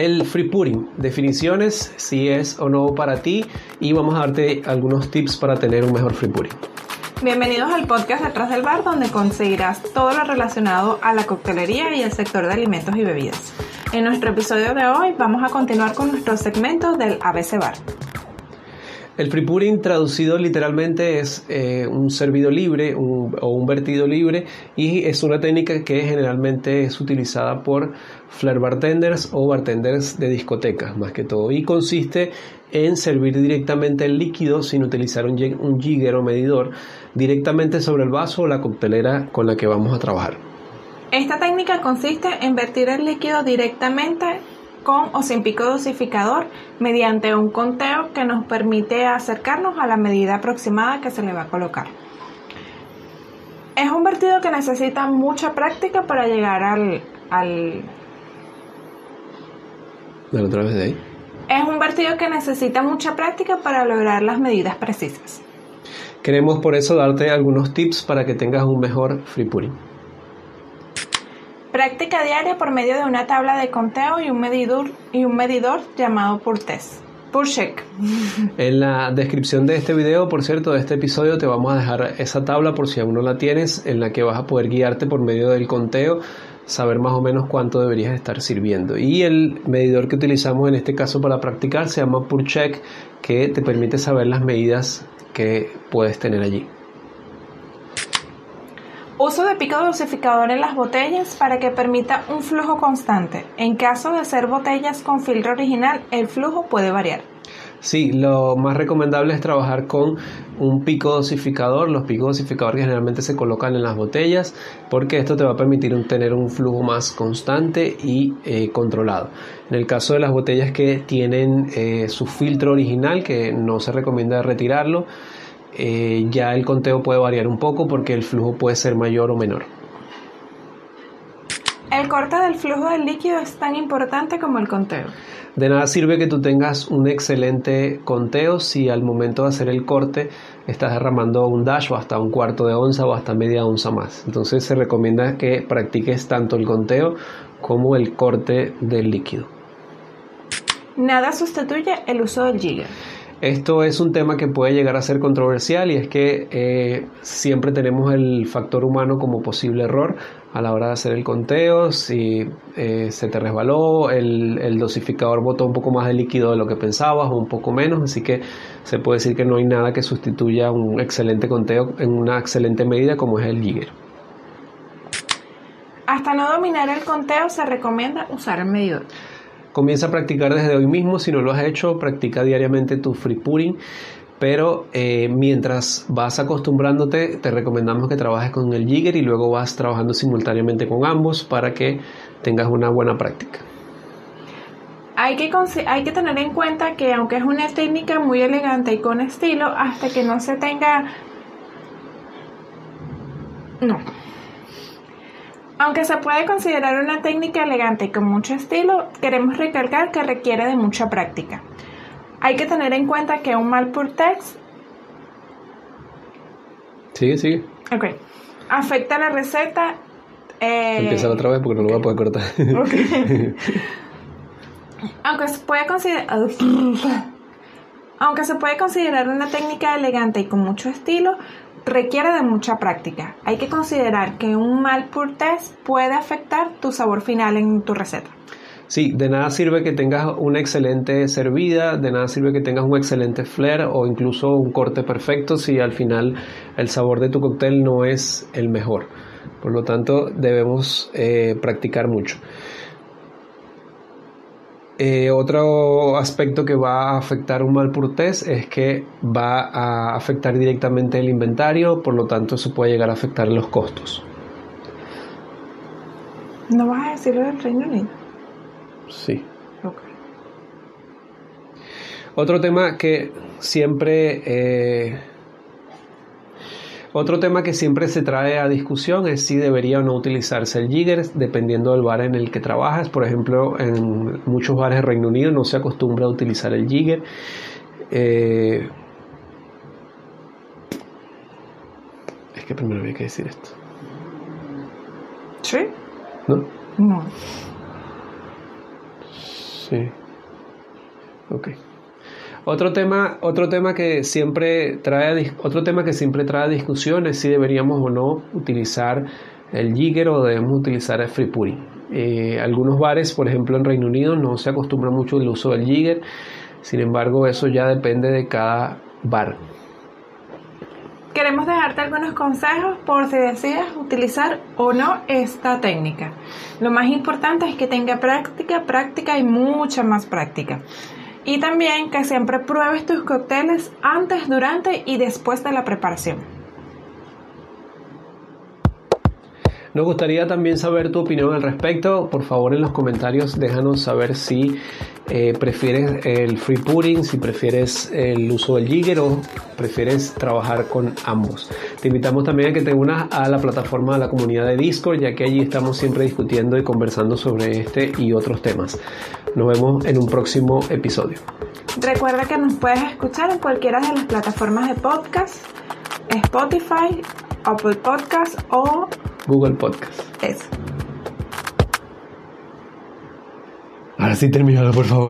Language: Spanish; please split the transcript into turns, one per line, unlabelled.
El free pudding, definiciones, si es o no para ti y vamos a darte algunos tips para tener un mejor free pudding.
Bienvenidos al podcast Detrás del Bar, donde conseguirás todo lo relacionado a la coctelería y el sector de alimentos y bebidas. En nuestro episodio de hoy vamos a continuar con nuestro segmento del ABC Bar.
El free pudding traducido literalmente es eh, un servido libre o un vertido libre y es una técnica que generalmente es utilizada por flair bartenders o bartenders de discotecas más que todo y consiste en servir directamente el líquido sin utilizar un, un jigger o medidor directamente sobre el vaso o la coctelera con la que vamos a trabajar.
Esta técnica consiste en vertir el líquido directamente con o sin pico dosificador mediante un conteo que nos permite acercarnos a la medida aproximada que se le va a colocar. Es un vertido que necesita mucha práctica para llegar al... al...
otra vez de ahí.
Es un vertido que necesita mucha práctica para lograr las medidas precisas.
Queremos por eso darte algunos tips para que tengas un mejor free pudding.
Práctica diaria por medio de una tabla de conteo y un medidor, y un medidor llamado Purtest. check.
En la descripción de este video, por cierto, de este episodio, te vamos a dejar esa tabla por si aún no la tienes, en la que vas a poder guiarte por medio del conteo, saber más o menos cuánto deberías estar sirviendo. Y el medidor que utilizamos en este caso para practicar se llama check, que te permite saber las medidas que puedes tener allí.
Uso de pico dosificador en las botellas para que permita un flujo constante. En caso de ser botellas con filtro original, el flujo puede variar.
Sí, lo más recomendable es trabajar con un pico dosificador, los picos dosificadores generalmente se colocan en las botellas porque esto te va a permitir tener un flujo más constante y eh, controlado. En el caso de las botellas que tienen eh, su filtro original, que no se recomienda retirarlo, eh, ya el conteo puede variar un poco porque el flujo puede ser mayor o menor.
El corte del flujo del líquido es tan importante como el conteo.
De nada sirve que tú tengas un excelente conteo si al momento de hacer el corte estás derramando un dash o hasta un cuarto de onza o hasta media onza más. Entonces se recomienda que practiques tanto el conteo como el corte del líquido.
Nada sustituye el uso del jigger.
Esto es un tema que puede llegar a ser controversial y es que eh, siempre tenemos el factor humano como posible error a la hora de hacer el conteo. Si eh, se te resbaló, el, dosificador botó un poco más de líquido de lo que pensabas o un poco menos, así que se puede decir que no hay nada que sustituya un excelente conteo en una excelente medida como es el Jigger.
Hasta no dominar el conteo se recomienda usar el medidor.
Comienza a practicar desde hoy mismo, si no lo has hecho, practica diariamente tu free pudding, pero eh, mientras vas acostumbrándote, te recomendamos que trabajes con el jigger y luego vas trabajando simultáneamente con ambos para que tengas una buena práctica.
Hay que, hay que tener en cuenta que aunque es una técnica muy elegante y con estilo, hasta que no se tenga... No, aunque se puede considerar una técnica elegante y con mucho estilo, queremos recalcar que requiere de mucha práctica. Hay que tener en cuenta que un mal text
Sigue, sigue.
Ok. Afecta la receta.
Eh... Empieza otra vez porque no lo voy a poder cortar. Ok.
Aunque se puede considerar. Aunque se puede considerar una técnica elegante y con mucho estilo, requiere de mucha práctica. Hay que considerar que un mal pur test puede afectar tu sabor final en tu receta.
Sí, de nada sirve que tengas una excelente servida, de nada sirve que tengas un excelente flair o incluso un corte perfecto si al final el sabor de tu cóctel no es el mejor. Por lo tanto, debemos eh, practicar mucho. Eh, otro aspecto que va a afectar un mal purtés es que va a afectar directamente el inventario, por lo tanto eso puede llegar a afectar los costos.
¿No vas a decirlo del Reino Unido?
Sí. Otro tema que siempre eh, otro tema que siempre se trae a discusión es si debería o no utilizarse el jigger dependiendo del bar en el que trabajas. Por ejemplo, en muchos bares de Reino Unido no se acostumbra a utilizar el jigger. Eh, es que primero había que decir esto.
¿Sí?
¿No?
No.
Sí. Ok. Otro tema, otro tema que siempre trae otro tema que siempre trae discusión es si deberíamos o no utilizar el Jigger o debemos utilizar el Free Puri. Eh, algunos bares, por ejemplo en Reino Unido, no se acostumbra mucho el uso del Jigger. Sin embargo, eso ya depende de cada bar.
Queremos dejarte algunos consejos por si decides utilizar o no esta técnica. Lo más importante es que tenga práctica, práctica y mucha más práctica. Y también que siempre pruebes tus cócteles antes, durante y después de la preparación.
Nos gustaría también saber tu opinión al respecto. Por favor, en los comentarios déjanos saber si eh, prefieres el free pudding, si prefieres el uso del jigger o prefieres trabajar con ambos. Te invitamos también a que te unas a la plataforma de la comunidad de Discord, ya que allí estamos siempre discutiendo y conversando sobre este y otros temas. Nos vemos en un próximo episodio.
Recuerda que nos puedes escuchar en cualquiera de las plataformas de podcast, Spotify, Apple Podcast o
Google Podcast.
Eso.
Ahora sí terminado, por favor.